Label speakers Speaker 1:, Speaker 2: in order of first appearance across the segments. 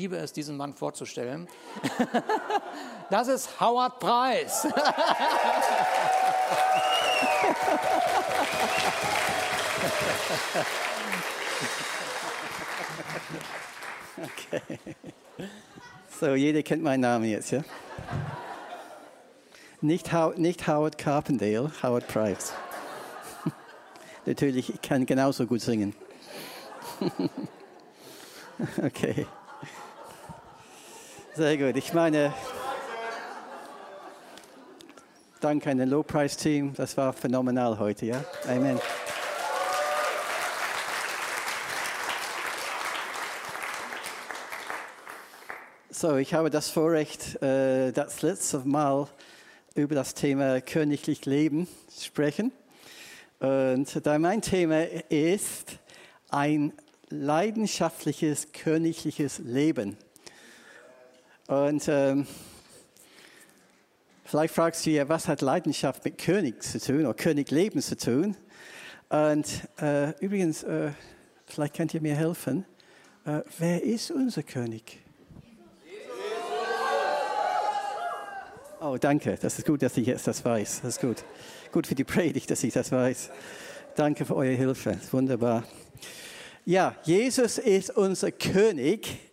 Speaker 1: liebe es, diesen Mann vorzustellen. Das ist Howard Price.
Speaker 2: Okay. So, jeder kennt meinen Namen jetzt, ja? Nicht, How nicht Howard Carpendale, Howard Price. Natürlich, ich kann genauso gut singen. okay. Sehr gut. Ich meine, danke an das Low-Price-Team. Das war phänomenal heute, ja? Amen. So, ich habe das Vorrecht, äh, das letzte Mal über das Thema königlich Leben zu sprechen. Und da mein Thema ist ein leidenschaftliches königliches Leben. Und ähm, vielleicht fragst du ja, was hat Leidenschaft mit König zu tun oder Königleben zu tun? Und äh, übrigens, äh, vielleicht könnt ihr mir helfen. Äh, wer ist unser König? Oh, danke. Das ist gut, dass ich jetzt das weiß. Das ist gut. Gut für die Predigt, dass ich das weiß. Danke für eure Hilfe. Wunderbar. Ja, Jesus ist unser König.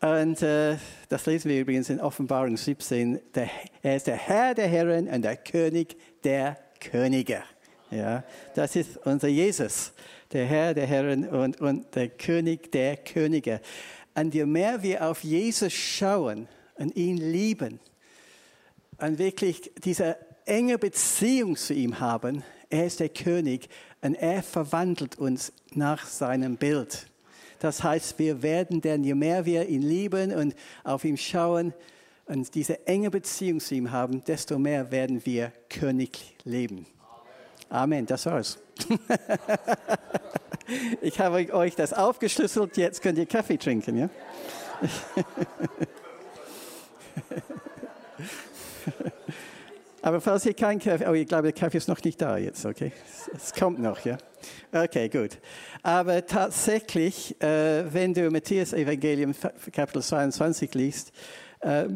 Speaker 2: Und äh, das lesen wir übrigens in Offenbarung 17. Der, er ist der Herr der Herren und der König der Könige. Ja, das ist unser Jesus, der Herr der Herren und, und der König der Könige. Und je mehr wir auf Jesus schauen und ihn lieben und wirklich diese enge Beziehung zu ihm haben, er ist der König und er verwandelt uns nach seinem Bild. Das heißt, wir werden denn, je mehr wir ihn lieben und auf ihn schauen und diese enge Beziehung zu ihm haben, desto mehr werden wir königlich leben. Amen, das war's. ich habe euch das aufgeschlüsselt, jetzt könnt ihr Kaffee trinken, ja? Aber falls ihr keinen Kaffee, oh, ich glaube, der Kaffee ist noch nicht da jetzt, okay? Es kommt noch, ja? Okay, gut. Aber tatsächlich, äh, wenn du Matthäus Evangelium Kapitel 22 liest, äh,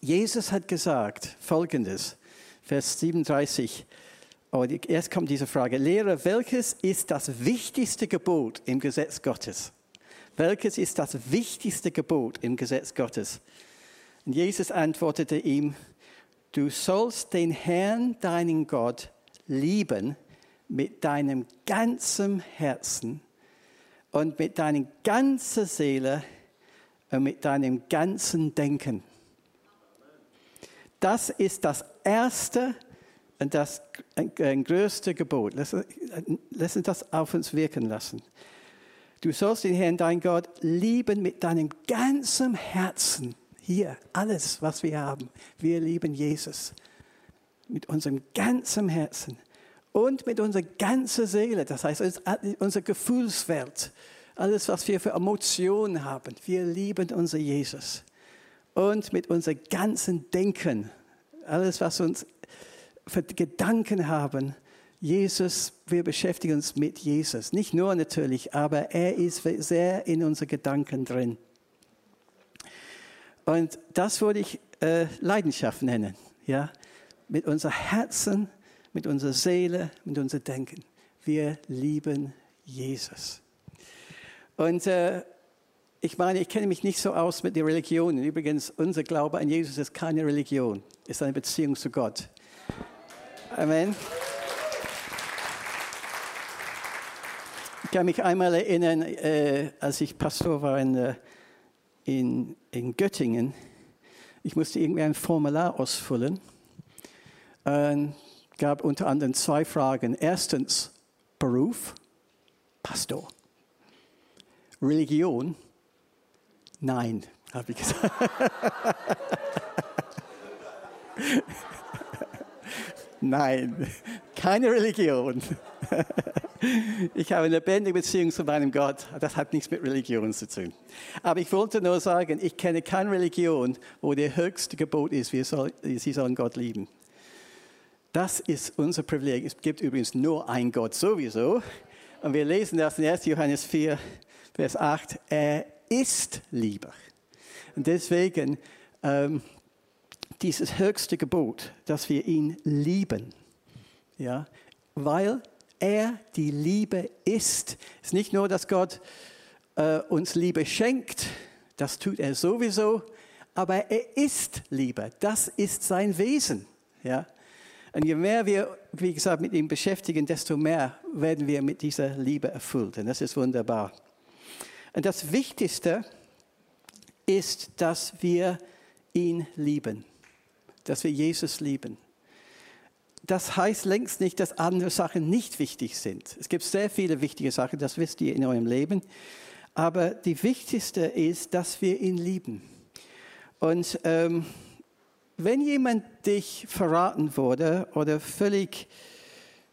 Speaker 2: Jesus hat gesagt Folgendes, Vers 37. Oh, erst kommt diese Frage. Lehrer, welches ist das wichtigste Gebot im Gesetz Gottes? Welches ist das wichtigste Gebot im Gesetz Gottes? Und Jesus antwortete ihm, du sollst den Herrn, deinen Gott, lieben mit deinem ganzen Herzen und mit deiner ganzen Seele und mit deinem ganzen Denken. Das ist das erste und das größte Gebot. Lass, lass uns das auf uns wirken lassen. Du sollst den Herrn, dein Gott, lieben mit deinem ganzen Herzen. Hier, alles, was wir haben. Wir lieben Jesus mit unserem ganzen Herzen und mit unserer ganzen Seele, das heißt unser Gefühlswelt, alles, was wir für Emotionen haben. Wir lieben unser Jesus. Und mit unserem ganzen Denken, alles, was uns für Gedanken haben, Jesus, wir beschäftigen uns mit Jesus. Nicht nur natürlich, aber er ist sehr in unseren Gedanken drin. Und das würde ich äh, Leidenschaft nennen. Ja? Mit unserem Herzen, mit unserer Seele, mit unserem Denken. Wir lieben Jesus. Und äh, ich meine, ich kenne mich nicht so aus mit den Religionen. Übrigens, unser Glaube an Jesus ist keine Religion, ist eine Beziehung zu Gott. Amen. Ich kann mich einmal erinnern, äh, als ich Pastor war in, äh, in, in Göttingen. Ich musste irgendwie ein Formular ausfüllen. Und gab unter anderem zwei Fragen. Erstens Beruf, Pastor. Religion, nein, habe ich gesagt. nein, keine Religion. Ich habe eine lebendige Beziehung zu meinem Gott. Das hat nichts mit Religion zu tun. Aber ich wollte nur sagen, ich kenne keine Religion, wo der höchste Gebot ist, wir soll, sie sollen Gott lieben. Das ist unser Privileg. Es gibt übrigens nur einen Gott sowieso. Und wir lesen das in 1. Johannes 4, Vers 8. Er ist Liebe. Und deswegen ähm, dieses höchste Gebot, dass wir ihn lieben. Ja, weil er die Liebe ist. Es ist nicht nur, dass Gott äh, uns Liebe schenkt, das tut er sowieso, aber er ist Liebe. Das ist sein Wesen. Ja? Und je mehr wir, wie gesagt, mit ihm beschäftigen, desto mehr werden wir mit dieser Liebe erfüllt. Und das ist wunderbar. Und das Wichtigste ist, dass wir ihn lieben, dass wir Jesus lieben. Das heißt längst nicht, dass andere Sachen nicht wichtig sind. Es gibt sehr viele wichtige Sachen, das wisst ihr in eurem Leben. Aber die wichtigste ist, dass wir ihn lieben. Und ähm, wenn jemand dich verraten wurde oder völlig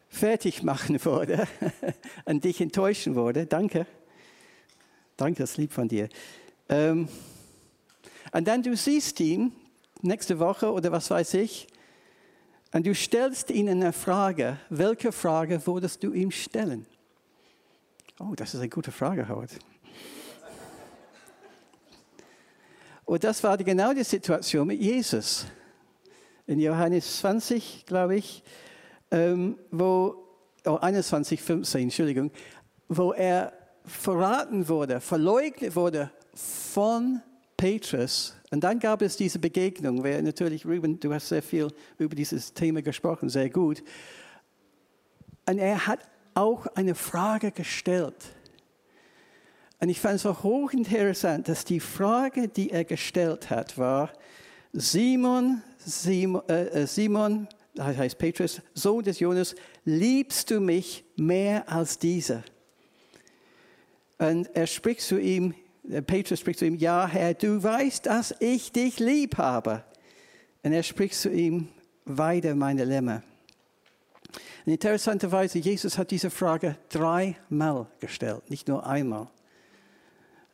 Speaker 2: fertig machen wurde und dich enttäuschen wurde, danke. Danke, das ist lieb von dir. Ähm, und dann du siehst ihn nächste Woche oder was weiß ich, und du stellst ihm eine Frage. Welche Frage würdest du ihm stellen? Oh, das ist eine gute Frage, Howard. Und das war genau die Situation mit Jesus. In Johannes 20, glaube ich, ähm, wo, oh, 21, 15, Entschuldigung, wo er verraten wurde, verleugnet wurde von Petrus. Und dann gab es diese Begegnung, weil natürlich, Ruben, du hast sehr viel über dieses Thema gesprochen, sehr gut. Und er hat auch eine Frage gestellt. Und ich fand es auch hochinteressant, dass die Frage, die er gestellt hat, war, Simon, Simon, äh, äh Simon heißt Petrus, Sohn des Jonas, liebst du mich mehr als dieser? Und er spricht zu ihm, Petrus spricht zu ihm, ja Herr, du weißt, dass ich dich lieb habe. Und er spricht zu ihm, weide meine Lämmer. Und interessanterweise, Jesus hat diese Frage dreimal gestellt, nicht nur einmal.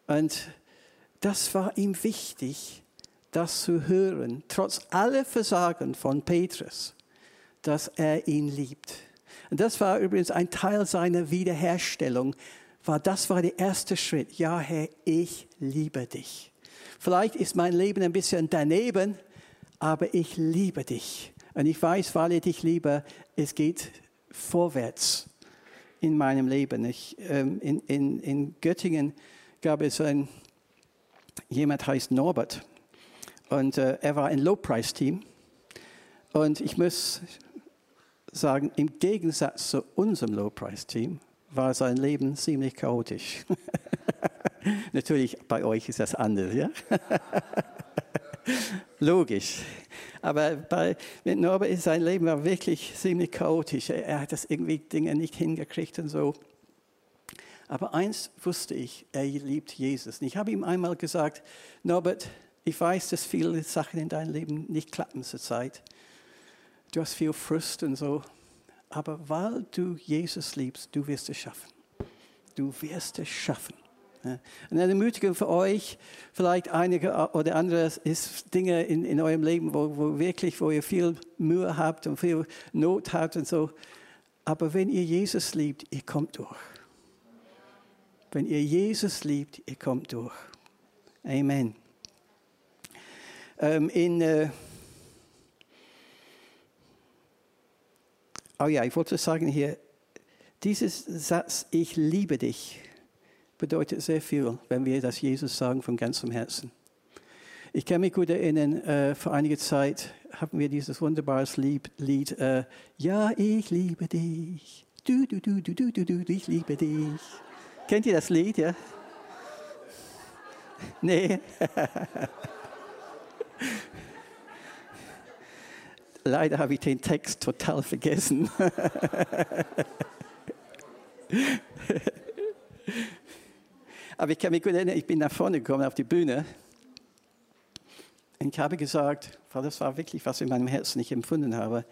Speaker 2: Und das war ihm wichtig, das zu hören, trotz aller Versagen von Petrus, dass er ihn liebt. Und das war übrigens ein Teil seiner Wiederherstellung, war das war der erste Schritt. Ja, Herr, ich liebe dich. Vielleicht ist mein Leben ein bisschen daneben, aber ich liebe dich. Und ich weiß, weil ich dich liebe, es geht vorwärts in meinem Leben. Ich, ähm, in, in, in Göttingen gab es ein, jemand heißt Norbert und äh, er war ein Low-Price-Team. Und ich muss sagen, im Gegensatz zu unserem Low-Price-Team war sein Leben ziemlich chaotisch. Natürlich, bei euch ist das anders, ja? Logisch. Aber bei, mit Norbert ist sein Leben war wirklich ziemlich chaotisch. Er, er hat das irgendwie Dinge nicht hingekriegt und so. Aber eins wusste ich, er liebt Jesus. Und ich habe ihm einmal gesagt, Norbert, ich weiß, dass viele Sachen in deinem Leben nicht klappen zurzeit. Du hast viel Frust und so. Aber weil du Jesus liebst, du wirst es schaffen. Du wirst es schaffen. Und eine Ermutigung für euch, vielleicht einige oder andere ist Dinge in, in eurem Leben, wo, wo wirklich, wo ihr viel Mühe habt und viel Not habt und so. Aber wenn ihr Jesus liebt, ihr kommt durch. Wenn ihr Jesus liebt, ihr kommt durch. Amen. Ähm, in, äh oh ja, ich wollte sagen hier, dieses Satz, ich liebe dich, bedeutet sehr viel, wenn wir das Jesus sagen von ganzem Herzen. Ich kann mich gut erinnern, äh, vor einiger Zeit hatten wir dieses wunderbare Lied, Lied äh, Ja, ich liebe dich. Du, du, du, du, du, du, du, ich liebe dich. Kennt ihr das Lied, ja? Nee. Leider habe ich den Text total vergessen. Aber ich kann mich gut erinnern, ich bin nach vorne gekommen auf die Bühne. Und ich habe gesagt, weil das war wirklich, was in meinem Herzen ich empfunden habe,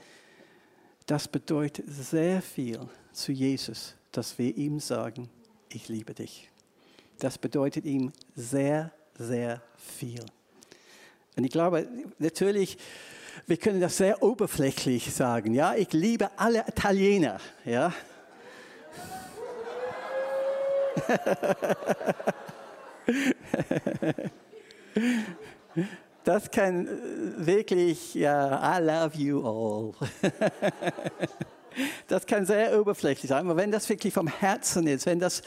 Speaker 2: das bedeutet sehr viel zu Jesus, dass wir ihm sagen, ich liebe dich. Das bedeutet ihm sehr, sehr viel. Und ich glaube, natürlich, wir können das sehr oberflächlich sagen. Ja, ich liebe alle Italiener. Ja. Das kann wirklich, ja, I love you all. Das kann sehr oberflächlich sein, aber wenn das wirklich vom Herzen ist, wenn das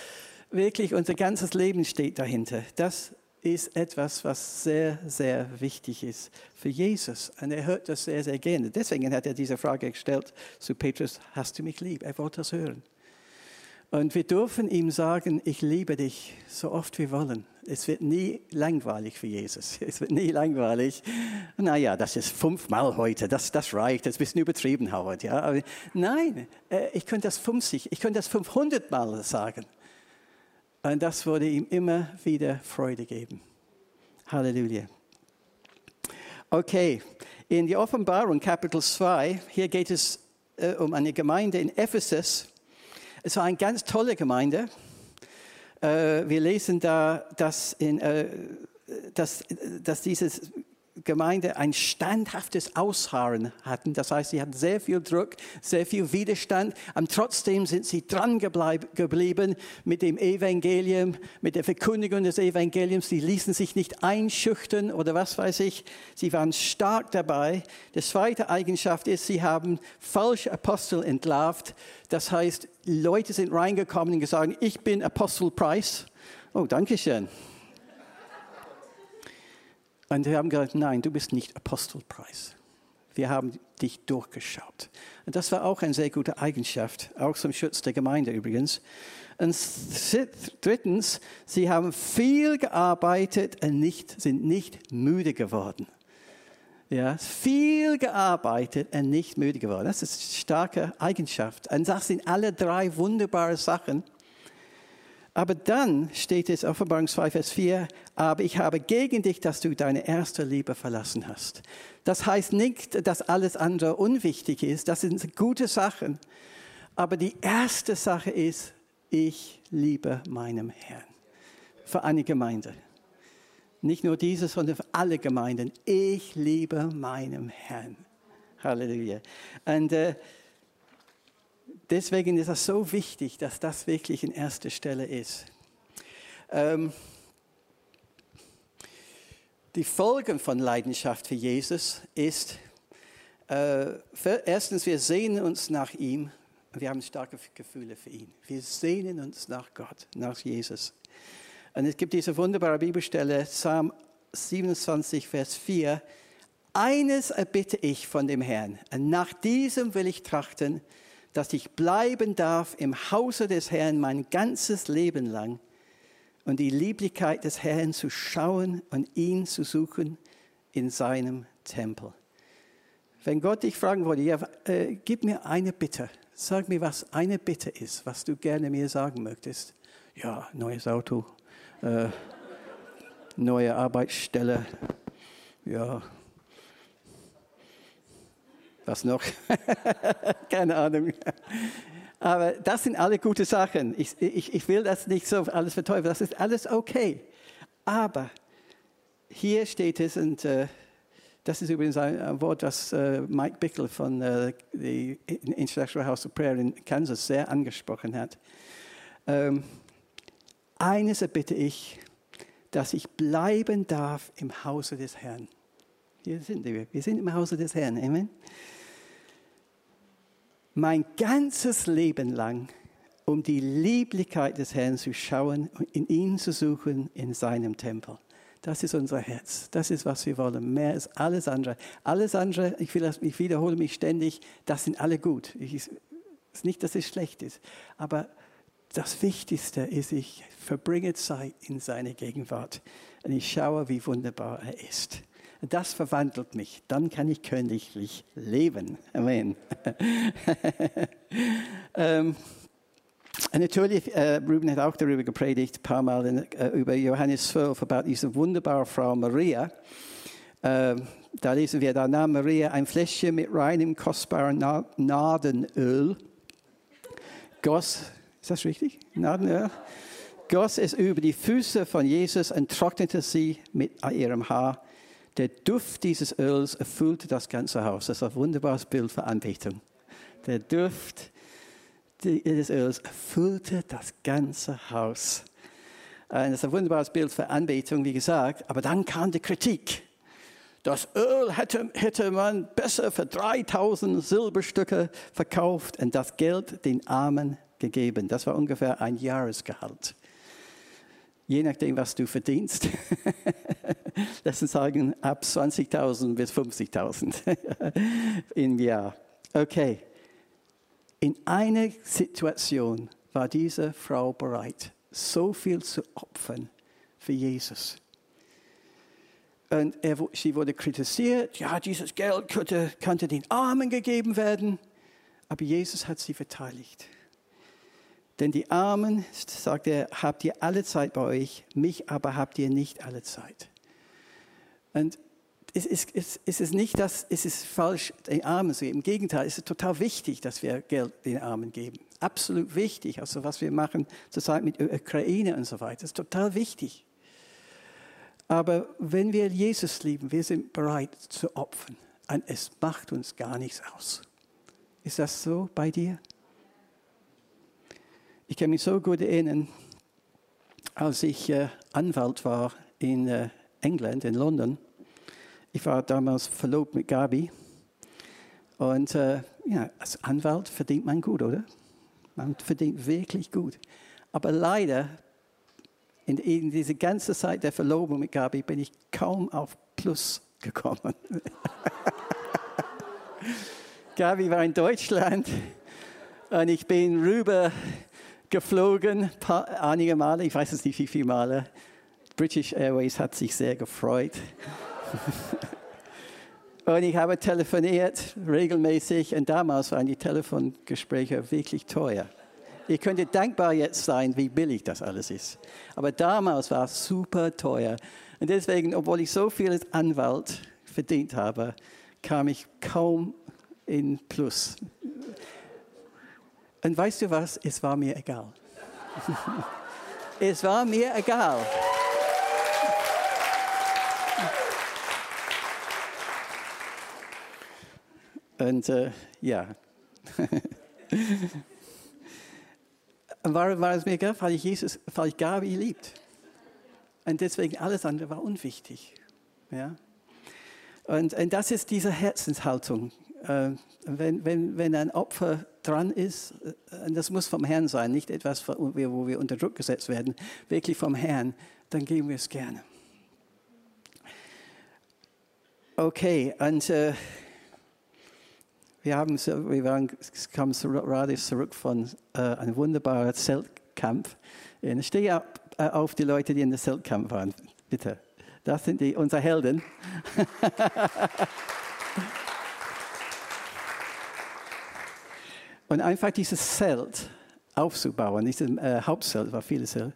Speaker 2: wirklich unser ganzes Leben steht dahinter, das ist etwas, was sehr, sehr wichtig ist für Jesus. Und er hört das sehr, sehr gerne. Deswegen hat er diese Frage gestellt zu Petrus, hast du mich lieb? Er wollte das hören. Und wir dürfen ihm sagen, ich liebe dich so oft wir wollen. Es wird nie langweilig für Jesus. Es wird nie langweilig. Naja, das ist fünfmal heute, das, das reicht, das ist ein bisschen übertrieben, Howard. Ja? Aber nein, äh, ich könnte das 50, ich könnte das 500 Mal sagen. Und das würde ihm immer wieder Freude geben. Halleluja. Okay, in die Offenbarung Kapitel 2, hier geht es äh, um eine Gemeinde in Ephesus. Es war eine ganz tolle Gemeinde. Äh, wir lesen da, dass, in, äh, dass, dass dieses Gemeinde ein standhaftes Ausharren hatten. Das heißt, sie hatten sehr viel Druck, sehr viel Widerstand. Und trotzdem sind sie dran geblieben mit dem Evangelium, mit der Verkündigung des Evangeliums. Sie ließen sich nicht einschüchtern oder was weiß ich. Sie waren stark dabei. Die zweite Eigenschaft ist, sie haben falsche Apostel entlarvt. Das heißt, Leute sind reingekommen und gesagt, ich bin Apostel Price. Oh, danke schön. Und wir haben gesagt, nein, du bist nicht Apostelpreis. Wir haben dich durchgeschaut. Und das war auch eine sehr gute Eigenschaft, auch zum Schutz der Gemeinde übrigens. Und drittens, sie haben viel gearbeitet und nicht, sind nicht müde geworden. Ja, viel gearbeitet und nicht müde geworden. Das ist eine starke Eigenschaft. Und das sind alle drei wunderbare Sachen, aber dann steht es, Offenbarung 2, Vers 4, aber ich habe gegen dich, dass du deine erste Liebe verlassen hast. Das heißt nicht, dass alles andere unwichtig ist. Das sind gute Sachen. Aber die erste Sache ist, ich liebe meinem Herrn. Für eine Gemeinde. Nicht nur diese, sondern für alle Gemeinden. Ich liebe meinem Herrn. Halleluja. Und äh, deswegen ist es so wichtig, dass das wirklich in erster Stelle ist. Ähm, die Folgen von Leidenschaft für Jesus ist, äh, erstens, wir sehnen uns nach ihm wir haben starke Gefühle für ihn. Wir sehnen uns nach Gott, nach Jesus. Und es gibt diese wunderbare Bibelstelle, Psalm 27, Vers 4. Eines erbitte ich von dem Herrn, und nach diesem will ich trachten, dass ich bleiben darf im Hause des Herrn mein ganzes Leben lang und die Lieblichkeit des Herrn zu schauen und ihn zu suchen in seinem Tempel. Wenn Gott dich fragen würde, ja, äh, gib mir eine Bitte, sag mir, was eine Bitte ist, was du gerne mir sagen möchtest. Ja, neues Auto, äh, neue Arbeitsstelle, ja, was noch? Keine Ahnung. Aber das sind alle gute Sachen. Ich, ich, ich will das nicht so alles verteufeln. Das ist alles okay. Aber hier steht es, und äh, das ist übrigens ein, Wort, das äh, Mike Bickle von äh, der International House of Prayer in Kansas sehr angesprochen hat. Ähm, eines erbitte ich, dass ich bleiben darf im Hause des Herrn. Hier sind wir. Wir sind im Hause des Herrn. Amen mein ganzes Leben lang, um die Lieblichkeit des Herrn zu schauen und in ihn zu suchen in seinem Tempel. Das ist unser Herz. Das ist, was wir wollen. Mehr als alles andere. Alles andere, ich, will, ich wiederhole mich ständig, das sind alle gut. Es ist nicht, dass es schlecht ist. Aber das Wichtigste ist, ich verbringe Zeit in seiner Gegenwart und ich schaue, wie wunderbar er ist. Das verwandelt mich. Dann kann ich königlich leben. Amen. ähm, natürlich, äh, Ruben hat auch darüber gepredigt, ein paar Mal in, äh, über Johannes 12, über diese wunderbare Frau Maria. Äh, da lesen wir, da nahm Maria ein Fläschchen mit reinem, kostbaren Nadenöl, goss, ist das richtig? Nadenöl? Goss es über die Füße von Jesus und trocknete sie mit ihrem Haar. Der Duft dieses Öls erfüllte das ganze Haus. Das ist ein wunderbares Bild für Anbetung. Der Duft des Öls erfüllte das ganze Haus. Äh, das ist ein wunderbares Bild für Anbetung, wie gesagt. Aber dann kam die Kritik. Das Öl hätte, hätte man besser für 3000 Silberstücke verkauft und das Geld den Armen gegeben. Das war ungefähr ein Jahresgehalt. Je nachdem, was du verdienst. Lass uns sagen, ab 20.000 bis 50.000 im Jahr. Okay. In einer Situation war diese Frau bereit, so viel zu opfern für Jesus. Und er, sie wurde kritisiert, ja, dieses Geld könnte, könnte den Armen gegeben werden. Aber Jesus hat sie verteidigt. Denn die Armen, sagt er, habt ihr alle Zeit bei euch, mich aber habt ihr nicht alle Zeit. Und es ist, es ist nicht, dass es ist falsch, den Armen zu geben. Im Gegenteil, es ist total wichtig, dass wir Geld den Armen geben. Absolut wichtig. Also was wir machen zurzeit mit Ukraine und so weiter, ist total wichtig. Aber wenn wir Jesus lieben, wir sind bereit zu opfern. Und es macht uns gar nichts aus. Ist das so bei dir? Ich kann mich so gut erinnern, als ich äh, Anwalt war in äh, England, in London. Ich war damals verlobt mit Gabi. Und äh, ja, als Anwalt verdient man gut, oder? Man verdient wirklich gut. Aber leider, in, in diese ganze Zeit der Verlobung mit Gabi, bin ich kaum auf Plus gekommen. Gabi war in Deutschland und ich bin rüber geflogen, einige Male, ich weiß es nicht wie viele Male. British Airways hat sich sehr gefreut. und ich habe telefoniert regelmäßig und damals waren die Telefongespräche wirklich teuer. Ihr könntet dankbar jetzt sein, wie billig das alles ist. Aber damals war es super teuer. Und deswegen, obwohl ich so viel als Anwalt verdient habe, kam ich kaum in Plus. Und weißt du was? Es war mir egal. es war mir egal. Und äh, ja. warum war es mir egal? Weil ich Jesus, weil ich Gabi liebt. Und deswegen alles andere war unwichtig. Ja? Und, und das ist diese Herzenshaltung. Äh, wenn, wenn, wenn ein Opfer dran ist, äh, das muss vom Herrn sein, nicht etwas, wo wir unter Druck gesetzt werden, wirklich vom Herrn, dann geben wir es gerne. Okay, und äh, wir, haben, wir waren, kamen gerade zurück von äh, einem wunderbaren Zeltkampf. Ich stehe äh, auf die Leute, die in der Zeltkampf waren, bitte. Das sind die, unsere Helden. Und einfach dieses Zelt aufzubauen, dieses äh, Hauptzelt, war viele Zelt,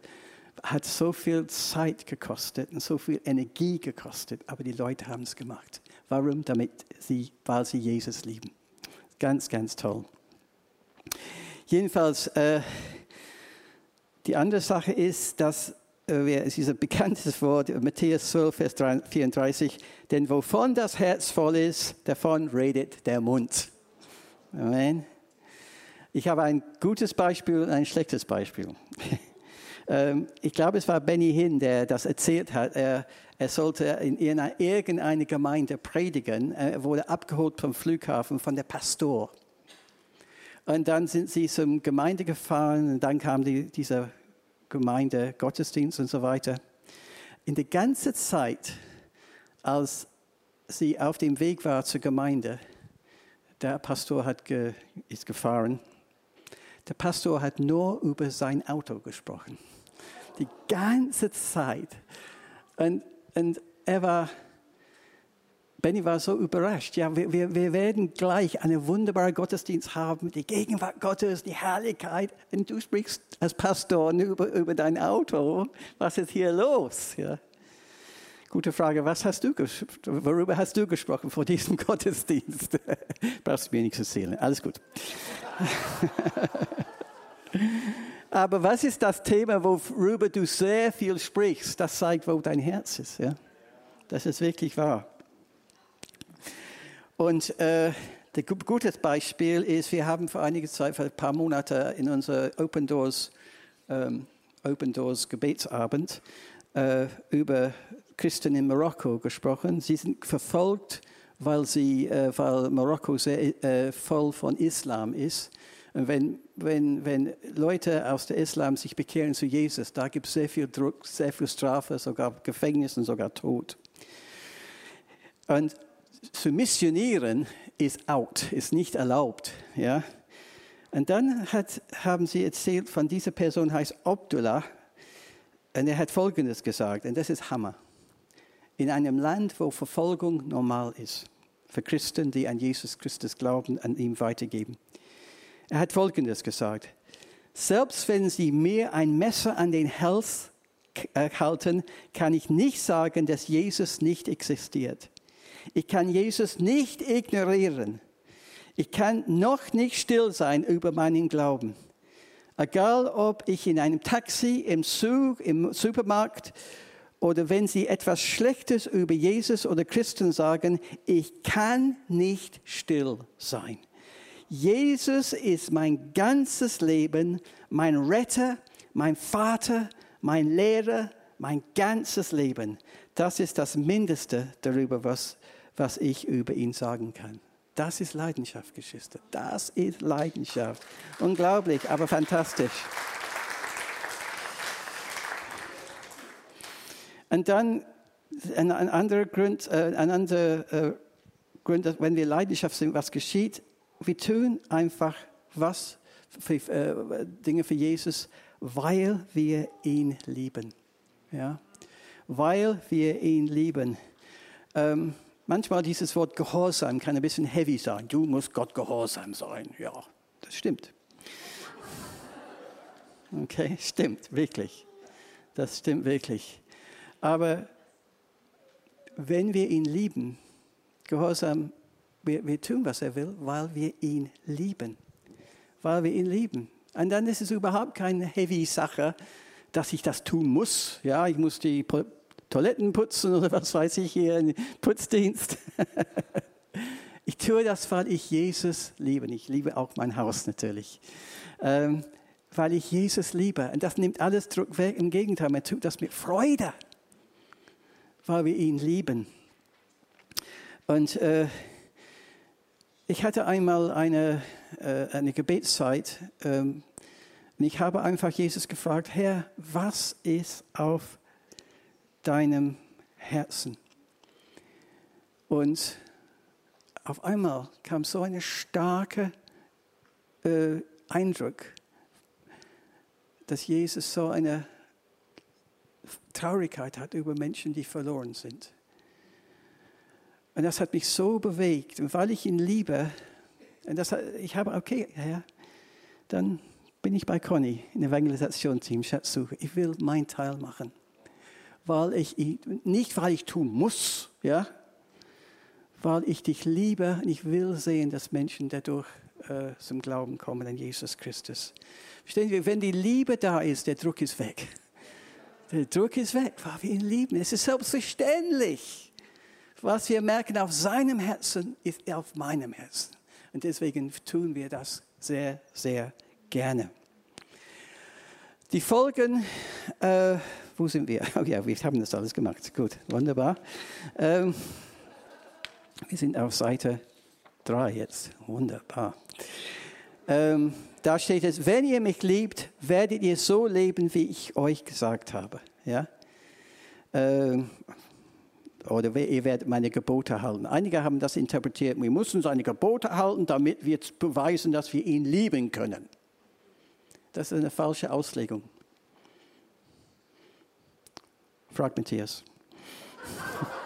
Speaker 2: hat so viel Zeit gekostet und so viel Energie gekostet, aber die Leute haben es gemacht. Warum? Damit sie, weil sie Jesus lieben. Ganz, ganz toll. Jedenfalls, äh, die andere Sache ist, dass äh, es ist ein bekanntes Wort, Matthäus 12, Vers 34, denn wovon das Herz voll ist, davon redet der Mund. Amen. Ich habe ein gutes Beispiel und ein schlechtes Beispiel. Ähm, ich glaube, es war Benny Hinn, der das erzählt hat. Er, er sollte in irgendeiner Gemeinde predigen. Er wurde abgeholt vom Flughafen von der Pastor. Und dann sind sie zum Gemeinde gefahren und dann kam die, dieser Gemeinde Gottesdienst und so weiter. In der ganzen Zeit, als sie auf dem Weg war zur Gemeinde, der Pastor hat ge, ist gefahren der Pastor hat nur über sein Auto gesprochen. Die ganze Zeit. Und, und er war, Benny war so überrascht. Ja, wir, wir, werden gleich einen wunderbaren Gottesdienst haben, die Gegenwart Gottes, die Herrlichkeit. Und du sprichst als Pastor nur über, über dein Auto. Was ist hier los? Ja. Gute Frage, was hast du worüber hast du gesprochen vor diesem Gottesdienst? Brauchst du mir nichts erzählen. Alles gut. Aber was ist das Thema, worüber du sehr viel sprichst? Das zeigt, wo dein Herz ist. Ja? Das ist wirklich wahr. Und äh, ein gutes Beispiel ist, wir haben vor einiger Zeit, vor ein paar Monaten in unserer Open Doors ähm, Open Doors Gebetsabend äh, über Christen in Marokko gesprochen. Sie sind verfolgt, weil, sie, äh, weil Marokko sehr äh, voll von Islam ist. Und wenn, wenn, wenn Leute aus der Islam sich bekehren zu Jesus, da gibt es sehr viel Druck, sehr viel Strafe, sogar Gefängnis und sogar Tod. Und zu missionieren ist out, ist nicht erlaubt. Ja? Und dann hat, haben sie erzählt, von dieser Person heißt Abdullah, und er hat Folgendes gesagt, und das ist Hammer. In einem Land, wo Verfolgung normal ist, für Christen, die an Jesus Christus glauben, an ihm weitergeben. Er hat Folgendes gesagt. Selbst wenn sie mir ein Messer an den Hals äh, halten, kann ich nicht sagen, dass Jesus nicht existiert. Ich kann Jesus nicht ignorieren. Ich kann noch nicht still sein über meinen Glauben. Egal, ob ich in einem Taxi, im Zug, im Supermarkt oder wenn Sie etwas Schlechtes über Jesus oder Christen sagen, ich kann nicht still sein. Jesus ist mein ganzes Leben, mein Retter, mein Vater, mein Lehrer, mein ganzes Leben. Das ist das Mindeste darüber, was, was ich über ihn sagen kann. Das ist Leidenschaft, Geschwister. Das ist Leidenschaft. Unglaublich, aber fantastisch. Und dann ein, ein anderer Grund, äh, ein anderer äh, Grund, wenn wir Leidenschaft sind, was geschieht, wir tun einfach was für, äh, Dinge für Jesus, weil wir ihn lieben. Ja? Weil wir ihn lieben. Ähm, manchmal dieses Wort Gehorsam kann ein bisschen heavy sein. Du musst Gott gehorsam sein. Ja, das stimmt. Okay, stimmt, wirklich. Das stimmt wirklich. Aber wenn wir ihn lieben, Gehorsam wir, wir tun, was er will, weil wir ihn lieben. Weil wir ihn lieben. Und dann ist es überhaupt keine heavy Sache, dass ich das tun muss. Ja, ich muss die Toiletten putzen oder was weiß ich hier, einen Putzdienst. ich tue das, weil ich Jesus liebe. Ich liebe auch mein Haus natürlich. Ähm, weil ich Jesus liebe. Und das nimmt alles Druck weg. Im Gegenteil, man tut das mit Freude, weil wir ihn lieben. Und äh, ich hatte einmal eine, äh, eine Gebetszeit ähm, und ich habe einfach Jesus gefragt, Herr, was ist auf deinem Herzen? Und auf einmal kam so ein starker äh, Eindruck, dass Jesus so eine Traurigkeit hat über Menschen, die verloren sind. Und das hat mich so bewegt. Und weil ich ihn liebe, und das, ich habe, okay, Herr, dann bin ich bei Conny im Evangelisation-Team, Schatzsuche. Ich will mein Teil machen. Weil ich, nicht weil ich tun muss, ja, weil ich dich liebe und ich will sehen, dass Menschen dadurch äh, zum Glauben kommen an Jesus Christus. Verstehen wir, wenn die Liebe da ist, der Druck ist weg. Der Druck ist weg, weil wir ihn lieben. Es ist selbstverständlich was wir merken auf seinem Herzen, ist auf meinem Herzen. Und deswegen tun wir das sehr, sehr gerne. Die Folgen, äh, wo sind wir? Oh ja, wir haben das alles gemacht. Gut, wunderbar. Ähm, wir sind auf Seite 3 jetzt. Wunderbar. Ähm, da steht es, wenn ihr mich liebt, werdet ihr so leben, wie ich euch gesagt habe. Ja? Ähm, oder ihr werdet meine Gebote halten. Einige haben das interpretiert, wir müssen seine Gebote halten, damit wir beweisen, dass wir ihn lieben können. Das ist eine falsche Auslegung. Fragt Matthias.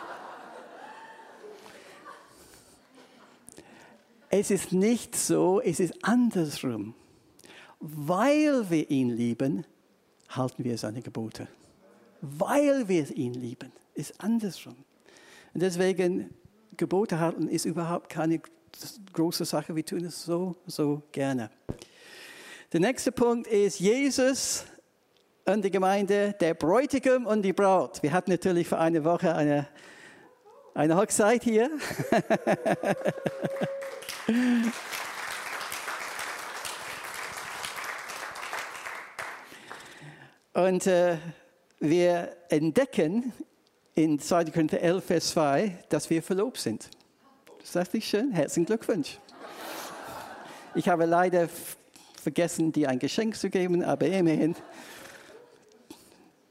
Speaker 2: es ist nicht so, es ist andersrum. Weil wir ihn lieben, halten wir seine Gebote. Weil wir ihn lieben, ist andersrum. Und deswegen, Gebote halten ist überhaupt keine große Sache. Wir tun es so, so gerne. Der nächste Punkt ist Jesus und die Gemeinde, der Bräutigam und die Braut. Wir hatten natürlich vor einer Woche eine, eine Hochzeit hier. Und äh, wir entdecken in 2. Korinther 11, Vers 2, dass wir verlobt sind. Das nicht schön? Herzlichen Glückwunsch. Ich habe leider vergessen, dir ein Geschenk zu geben, aber immerhin.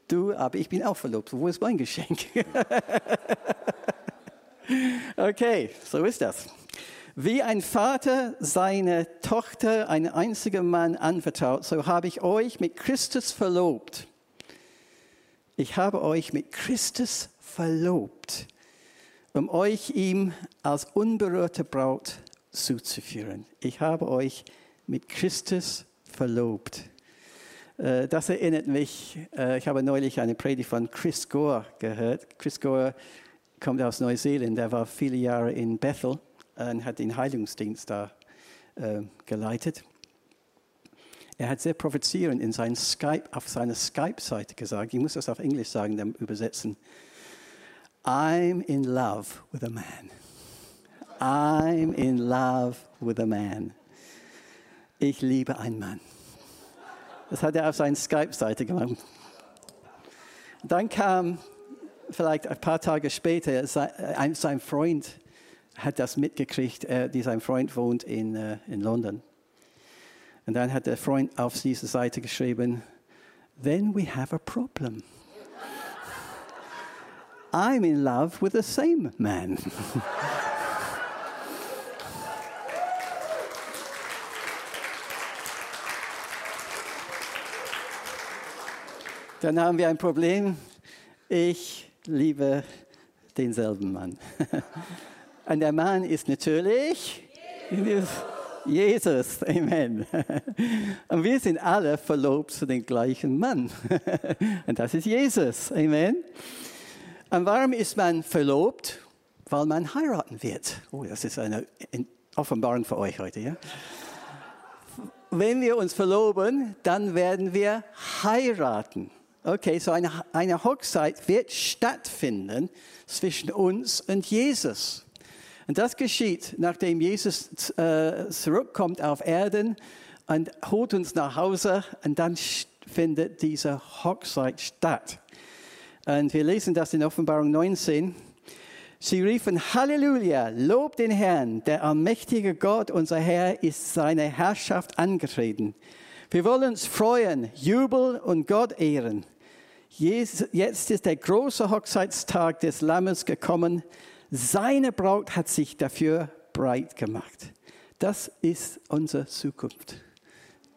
Speaker 2: Du, aber ich bin auch verlobt. Wo ist mein Geschenk? okay, so ist das. Wie ein Vater seine Tochter, einen einzigen Mann anvertraut, so habe ich euch mit Christus verlobt. Ich habe euch mit Christus verlobt, um euch ihm als unberührte Braut zuzuführen. Ich habe euch mit Christus verlobt. Äh, das erinnert mich, äh, ich habe neulich eine Predigt von Chris Gore gehört. Chris Gore kommt aus Neuseeland, er war viele Jahre in Bethel und hat den Heilungsdienst da äh, geleitet. Er hat sehr provozierend in sein Skype, auf seiner Skype-Seite gesagt, ich muss das auf Englisch sagen, dann übersetzen. I'm in love with a man. I'm in love with a man. Ich liebe einen Mann. Das hat er auf seiner Skype-Seite gemacht. Dann kam vielleicht ein paar Tage später, sein Freund hat das mitgekriegt, dieser Freund wohnt in, äh, in London. Und dann hat der Freund auf diese Seite geschrieben, then we have a problem. I'm in love with the same man. Dann haben wir ein Problem. Ich liebe denselben Mann. Und der Mann ist natürlich Jesus. Amen. Und wir sind alle verlobt zu dem gleichen Mann. Und das ist Jesus. Amen. Und warum ist man verlobt? Weil man heiraten wird. Oh, das ist eine Offenbarung für euch heute. Ja? Wenn wir uns verloben, dann werden wir heiraten. Okay, so eine, eine Hochzeit wird stattfinden zwischen uns und Jesus. Und das geschieht, nachdem Jesus äh, zurückkommt auf Erden und holt uns nach Hause und dann findet diese Hochzeit statt. Und wir lesen das in Offenbarung 19. Sie riefen Halleluja, lob den Herrn, der allmächtige Gott, unser Herr, ist seine Herrschaft angetreten. Wir wollen uns freuen, jubeln und Gott ehren. Jetzt ist der große Hochzeitstag des Lammes gekommen. Seine Braut hat sich dafür breit gemacht. Das ist unsere Zukunft.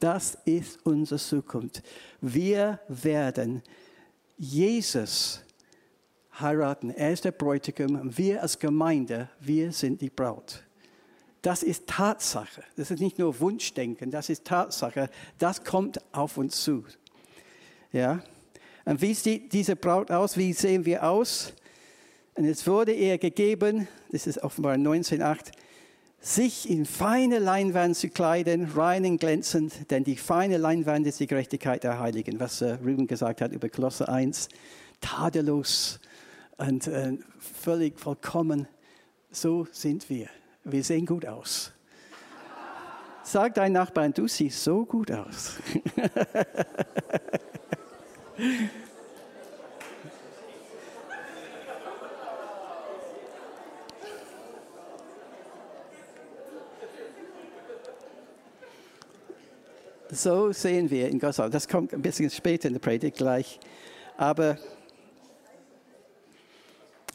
Speaker 2: Das ist unsere Zukunft. Wir werden Jesus heiraten. Er ist der Bräutigam. Wir als Gemeinde, wir sind die Braut. Das ist Tatsache. Das ist nicht nur Wunschdenken, das ist Tatsache. Das kommt auf uns zu. Ja? Und wie sieht diese Braut aus? Wie sehen wir aus? Und es wurde ihr gegeben, das ist offenbar 19,8, sich in feine Leinwand zu kleiden, rein und glänzend, denn die feine Leinwand ist die Gerechtigkeit der Heiligen, was äh, Ruben gesagt hat über Kolosse 1, tadellos und äh, völlig vollkommen. So sind wir. Wir sehen gut aus. Sag deinen Nachbarn, du siehst so gut aus. So sehen wir in Gottes Das kommt ein bisschen später in der Predigt gleich. Aber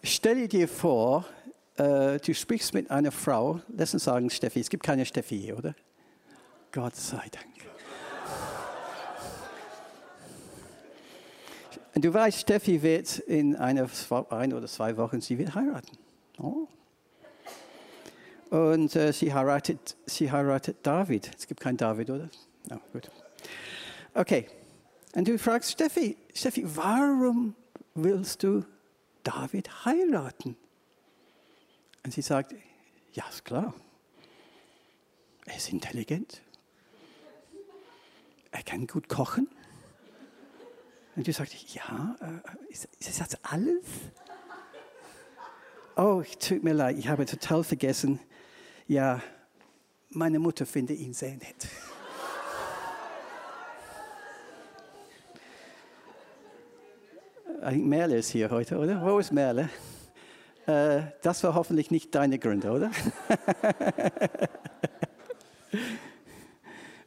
Speaker 2: stell dir vor, äh, du sprichst mit einer Frau, lass uns sagen Steffi, es gibt keine Steffi hier, oder? Gott sei Dank. Und du weißt, Steffi wird in einer, ein oder zwei Wochen, sie wird heiraten. Oh. Und äh, sie, heiratet, sie heiratet David. Es gibt keinen David, oder? No, gut. Okay. Und du fragst Steffi, Steffi, warum willst du David heiraten? Und sie sagt, ja, ist klar. Er ist intelligent. Er kann gut kochen. Und du sagst, ja, äh, ist, ist das alles? Oh, tut mir leid, ich habe total vergessen. Ja, meine Mutter findet ihn sehr nett. Merle ist hier heute, oder? Wo ist Merle? Äh, das war hoffentlich nicht deine Gründe, oder?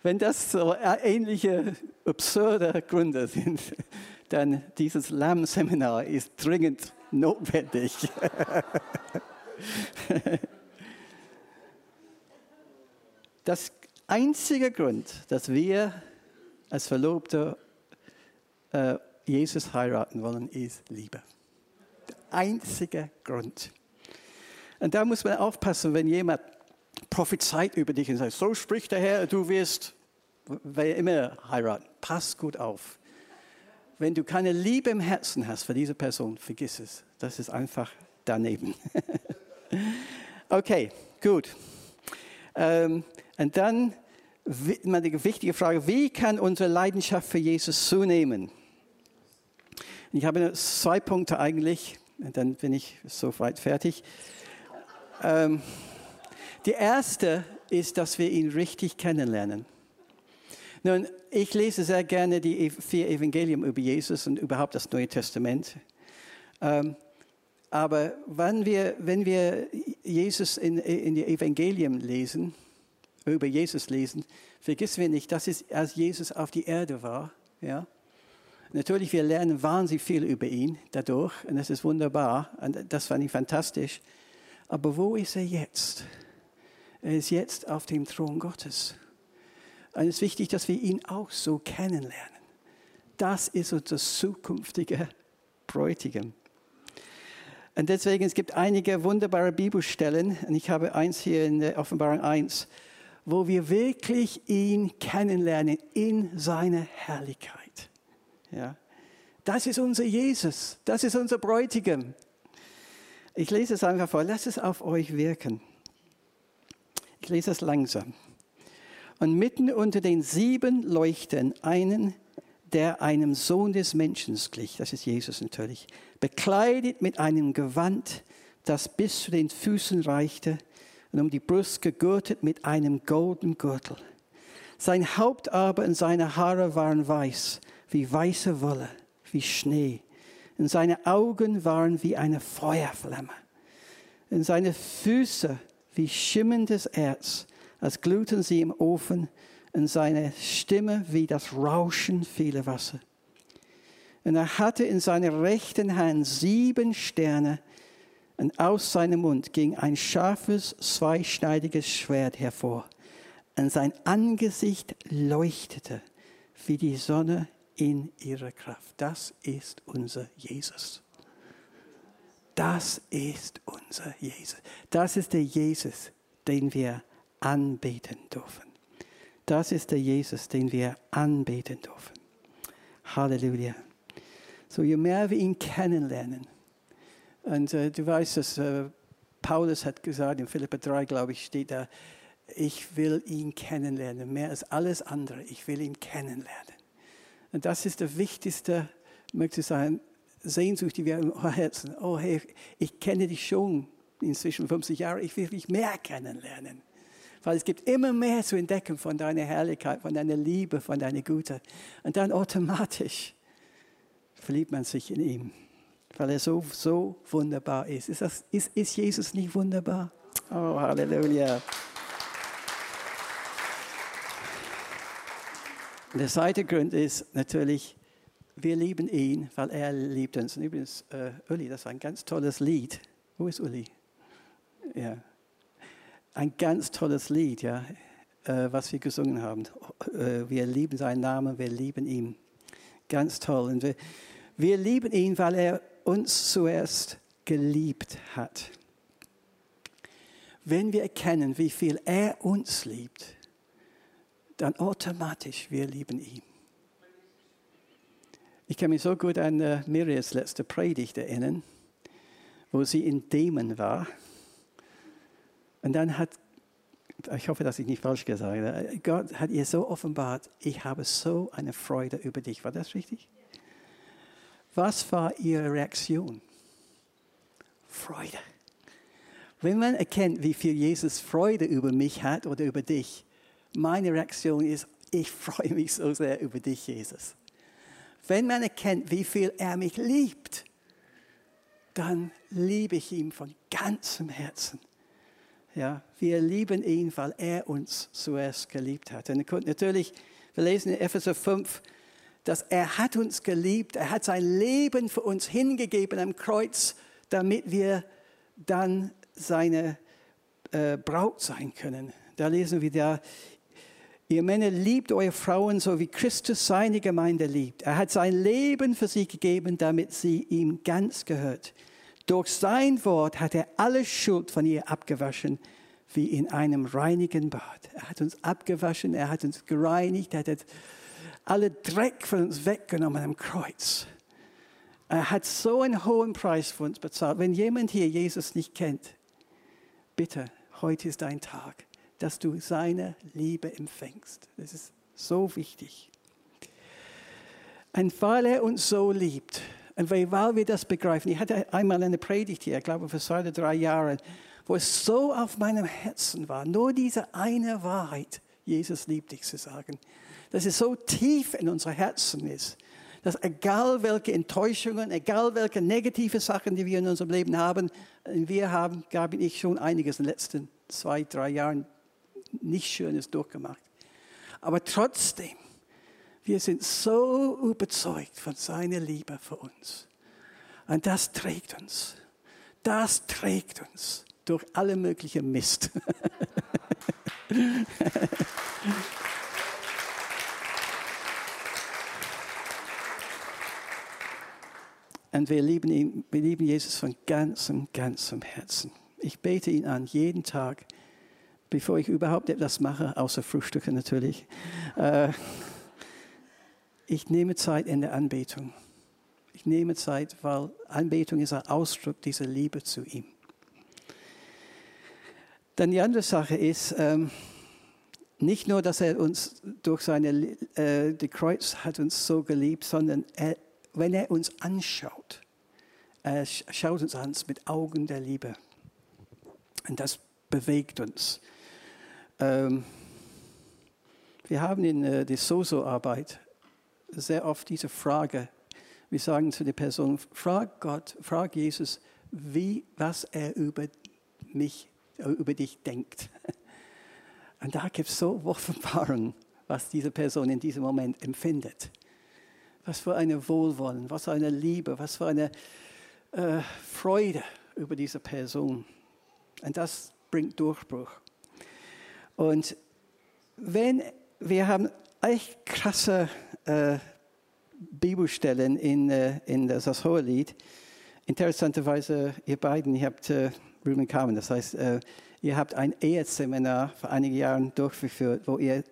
Speaker 2: Wenn das so ähnliche absurde Gründe sind, dann dieses Lamm-Seminar ist dringend notwendig. Das einzige Grund, dass wir als Verlobte äh, Jesus heiraten wollen, ist Liebe. Der einzige Grund. Und da muss man aufpassen, wenn jemand prophezeit über dich und sagt, so spricht der Herr, du wirst wer immer heiraten. Pass gut auf. Wenn du keine Liebe im Herzen hast für diese Person, vergiss es. Das ist einfach daneben. okay, gut. Ähm, und dann die wichtige Frage, wie kann unsere Leidenschaft für Jesus zunehmen? Ich habe zwei Punkte eigentlich, dann bin ich soweit fertig. Ähm, die erste ist, dass wir ihn richtig kennenlernen. Nun, ich lese sehr gerne die vier Evangelien über Jesus und überhaupt das Neue Testament. Ähm, aber wenn wir, wenn wir Jesus in, in die Evangelien lesen, über Jesus lesen, vergessen wir nicht, dass es, als Jesus auf die Erde war, ja, Natürlich, wir lernen wahnsinnig viel über ihn dadurch und das ist wunderbar und das fand ich fantastisch. Aber wo ist er jetzt? Er ist jetzt auf dem Thron Gottes. Und es ist wichtig, dass wir ihn auch so kennenlernen. Das ist unser zukünftiger Bräutigam. Und deswegen, es gibt einige wunderbare Bibelstellen, und ich habe eins hier in der Offenbarung 1, wo wir wirklich ihn kennenlernen in seiner Herrlichkeit. Ja. Das ist unser Jesus, das ist unser Bräutigam. Ich lese es einfach vor, lasst es auf euch wirken. Ich lese es langsam. Und mitten unter den sieben Leuchten einen, der einem Sohn des Menschen glich, das ist Jesus natürlich, bekleidet mit einem Gewand, das bis zu den Füßen reichte und um die Brust gegürtet mit einem goldenen Gürtel. Sein Haupt aber und seine Haare waren weiß wie weiße Wolle, wie Schnee. Und seine Augen waren wie eine Feuerflamme. Und seine Füße wie schimmerndes Erz, als glühten sie im Ofen. Und seine Stimme wie das Rauschen vieler Wasser. Und er hatte in seiner rechten Hand sieben Sterne, und aus seinem Mund ging ein scharfes, zweischneidiges Schwert hervor. Und sein Angesicht leuchtete wie die Sonne in ihrer Kraft. Das ist unser Jesus. Das ist unser Jesus. Das ist der Jesus, den wir anbeten dürfen. Das ist der Jesus, den wir anbeten dürfen. Halleluja. So, je mehr wir ihn kennenlernen, und äh, du weißt, dass äh, Paulus hat gesagt, in Philippa 3, glaube ich, steht da, ich will ihn kennenlernen, mehr als alles andere. Ich will ihn kennenlernen. Und das ist der wichtigste, möchte ich sagen, Sehnsucht, die wir im Herzen. Oh, hey, ich kenne dich schon inzwischen 50 Jahre, ich will dich mehr kennenlernen. Weil es gibt immer mehr zu entdecken von deiner Herrlichkeit, von deiner Liebe, von deiner Güte. Und dann automatisch verliebt man sich in ihn, weil er so, so wunderbar ist. Ist, das, ist, ist Jesus nicht wunderbar? Oh, Halleluja. Der zweite Grund ist natürlich, wir lieben ihn, weil er liebt uns. Und übrigens, äh, Uli, das war ein ganz tolles Lied. Wo ist Uli? Ja. Ein ganz tolles Lied, ja, äh, was wir gesungen haben. Äh, wir lieben seinen Namen, wir lieben ihn. Ganz toll. Und wir, wir lieben ihn, weil er uns zuerst geliebt hat. Wenn wir erkennen, wie viel er uns liebt, dann automatisch, wir lieben ihn. Ich kann mich so gut an uh, Miriams letzte Predigt erinnern, wo sie in Dämon war. Und dann hat, ich hoffe, dass ich nicht falsch gesagt habe, Gott hat ihr so offenbart, ich habe so eine Freude über dich. War das richtig? Was war ihre Reaktion? Freude. Wenn man erkennt, wie viel Jesus Freude über mich hat oder über dich, meine Reaktion ist, ich freue mich so sehr über dich, Jesus. Wenn man erkennt, wie viel er mich liebt, dann liebe ich ihn von ganzem Herzen. Ja, wir lieben ihn, weil er uns zuerst geliebt hat. Und natürlich, wir lesen in Epheser 5, dass er hat uns geliebt, er hat sein Leben für uns hingegeben am Kreuz, damit wir dann seine äh, Braut sein können. Da lesen wir da, ihr Männer liebt eure Frauen so wie Christus seine Gemeinde liebt. Er hat sein Leben für sie gegeben, damit sie ihm ganz gehört. Durch sein Wort hat er alle Schuld von ihr abgewaschen, wie in einem reinigen Bad. Er hat uns abgewaschen, er hat uns gereinigt, er hat alle Dreck von uns weggenommen am Kreuz. Er hat so einen hohen Preis für uns bezahlt. Wenn jemand hier Jesus nicht kennt, bitte, heute ist dein Tag, dass du seine Liebe empfängst. Das ist so wichtig. Und weil er uns so liebt, und weil wir das begreifen, ich hatte einmal eine Predigt hier, ich glaube vor zwei oder drei Jahren, wo es so auf meinem Herzen war, nur diese eine Wahrheit, Jesus liebt dich zu sagen dass es so tief in unser Herzen ist, dass egal welche Enttäuschungen, egal welche negative Sachen, die wir in unserem Leben haben, wir haben, glaube ich, schon einiges in den letzten zwei, drei Jahren nicht Schönes durchgemacht. Aber trotzdem, wir sind so überzeugt von seiner Liebe für uns. Und das trägt uns. Das trägt uns durch alle möglichen Mist. Und wir lieben ihn, wir lieben Jesus von ganzem, ganzem Herzen. Ich bete ihn an jeden Tag, bevor ich überhaupt etwas mache, außer Frühstücke natürlich. Äh, ich nehme Zeit in der Anbetung. Ich nehme Zeit, weil Anbetung ist ein Ausdruck dieser Liebe zu ihm. Dann die andere Sache ist, ähm, nicht nur, dass er uns durch seine äh, die Kreuz hat uns so geliebt, sondern er wenn er uns anschaut, er schaut uns an mit Augen der Liebe. Und das bewegt uns. Ähm, wir haben in äh, der Soso-Arbeit sehr oft diese Frage. Wir sagen zu der Person, frag Gott, frag Jesus, wie, was er über mich, über dich denkt. Und da gibt es so Offenbarung, was diese Person in diesem Moment empfindet. Was für eine Wohlwollen, was für eine Liebe, was für eine äh, Freude über diese Person. Und das bringt Durchbruch. Und wenn wir haben echt krasse äh, Bibelstellen in, äh, in das Hohelied. Interessanterweise, ihr beiden, ihr habt äh, Ruben Carmen, das heißt, äh, ihr habt ein Eheseminar vor einigen Jahren durchgeführt, wo ihr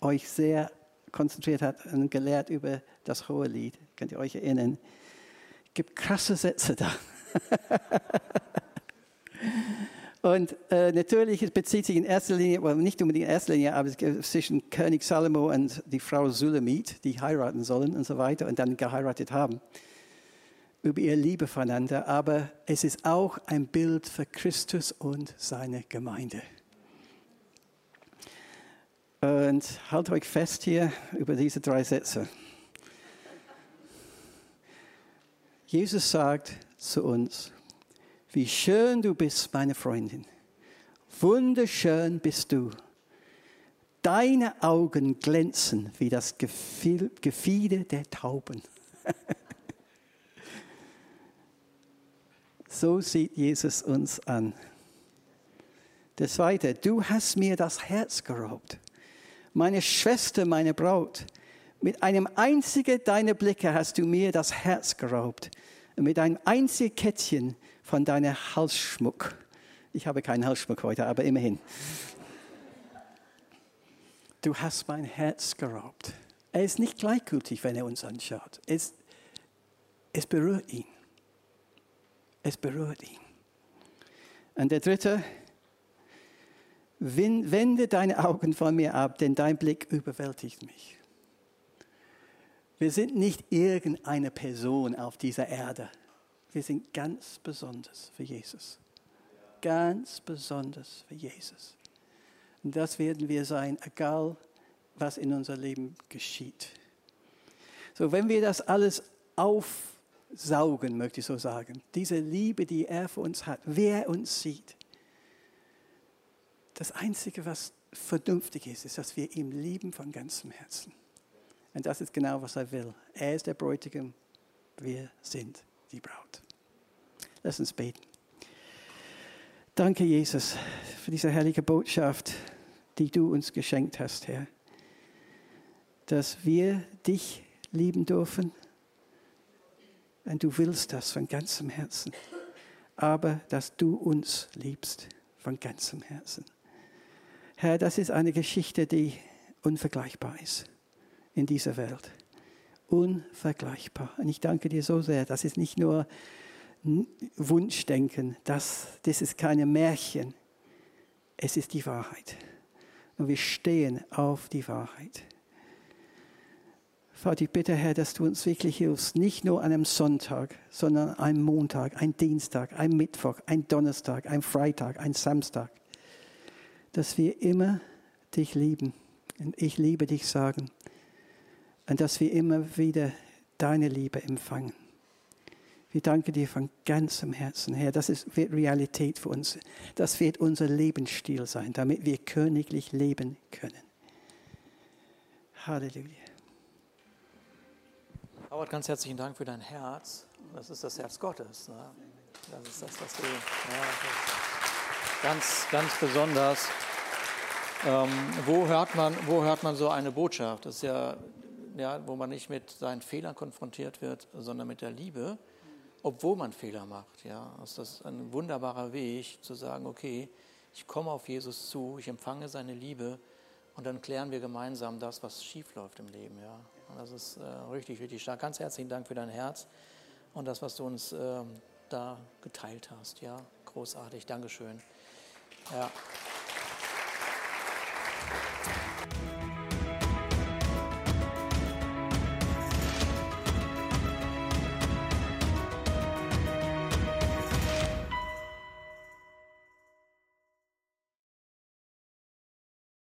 Speaker 2: euch sehr konzentriert hat und gelehrt über das hohe Lied. Könnt ihr euch erinnern? Es gibt krasse Sätze da. und äh, natürlich es bezieht sich in erster Linie, well, nicht unbedingt in erster Linie, aber zwischen König Salomo und die Frau Sulamit, die heiraten sollen und so weiter und dann geheiratet haben, über ihre Liebe voneinander. Aber es ist auch ein Bild für Christus und seine Gemeinde. Und halt euch fest hier über diese drei Sätze. Jesus sagt zu uns, wie schön du bist, meine Freundin. Wunderschön bist du. Deine Augen glänzen wie das Gefieder der Tauben. so sieht Jesus uns an. Der zweite, du hast mir das Herz geraubt meine Schwester, meine Braut, mit einem einzigen deiner Blicke hast du mir das Herz geraubt. Und mit einem einzigen Kettchen von deinem Halsschmuck. Ich habe keinen Halsschmuck heute, aber immerhin. Du hast mein Herz geraubt. Er ist nicht gleichgültig, wenn er uns anschaut. Es, es berührt ihn. Es berührt ihn. Und der dritte, Wende deine Augen von mir ab, denn dein Blick überwältigt mich. Wir sind nicht irgendeine Person auf dieser Erde. Wir sind ganz besonders für Jesus. Ganz besonders für Jesus. Und das werden wir sein, egal was in unser Leben geschieht. So, wenn wir das alles aufsaugen, möchte ich so sagen, diese Liebe, die er für uns hat, wer uns sieht, das Einzige, was vernünftig ist, ist, dass wir ihn lieben von ganzem Herzen. Und das ist genau, was er will. Er ist der Bräutigam, wir sind die Braut. Lass uns beten. Danke, Jesus, für diese herrliche Botschaft, die du uns geschenkt hast, Herr. Dass wir dich lieben dürfen. Und du willst das von ganzem Herzen. Aber dass du uns liebst von ganzem Herzen. Herr, das ist eine Geschichte, die unvergleichbar ist in dieser Welt. Unvergleichbar. Und ich danke dir so sehr. Das ist nicht nur Wunschdenken, das, das ist keine Märchen. Es ist die Wahrheit. Und wir stehen auf die Wahrheit. Vater, ich bitte, Herr, dass du uns wirklich hilfst, nicht nur an einem Sonntag, sondern an einem Montag, ein Dienstag, ein Mittwoch, ein Donnerstag, ein Freitag, ein Samstag, dass wir immer dich lieben und ich liebe dich sagen und dass wir immer wieder deine Liebe empfangen. Wir danken dir von ganzem Herzen, Herr. Das ist, wird Realität für uns. Das wird unser Lebensstil sein, damit wir königlich leben können. Halleluja.
Speaker 1: Howard, ganz herzlichen Dank für dein Herz. Das ist das Herz Gottes. Ne? Das ist das, was du. Ja, ganz, ganz besonders. Ähm, wo, hört man, wo hört man so eine Botschaft? Das ist ja, ja, wo man nicht mit seinen Fehlern konfrontiert wird, sondern mit der Liebe, obwohl man Fehler macht. Ja, das ist ein wunderbarer Weg zu sagen: Okay, ich komme auf Jesus zu, ich empfange seine Liebe und dann klären wir gemeinsam das, was schief läuft im Leben. Ja. Und das ist äh, richtig, richtig stark. Ganz herzlichen Dank für dein Herz und das, was du uns äh, da geteilt hast. Ja, großartig. Dankeschön. Ja.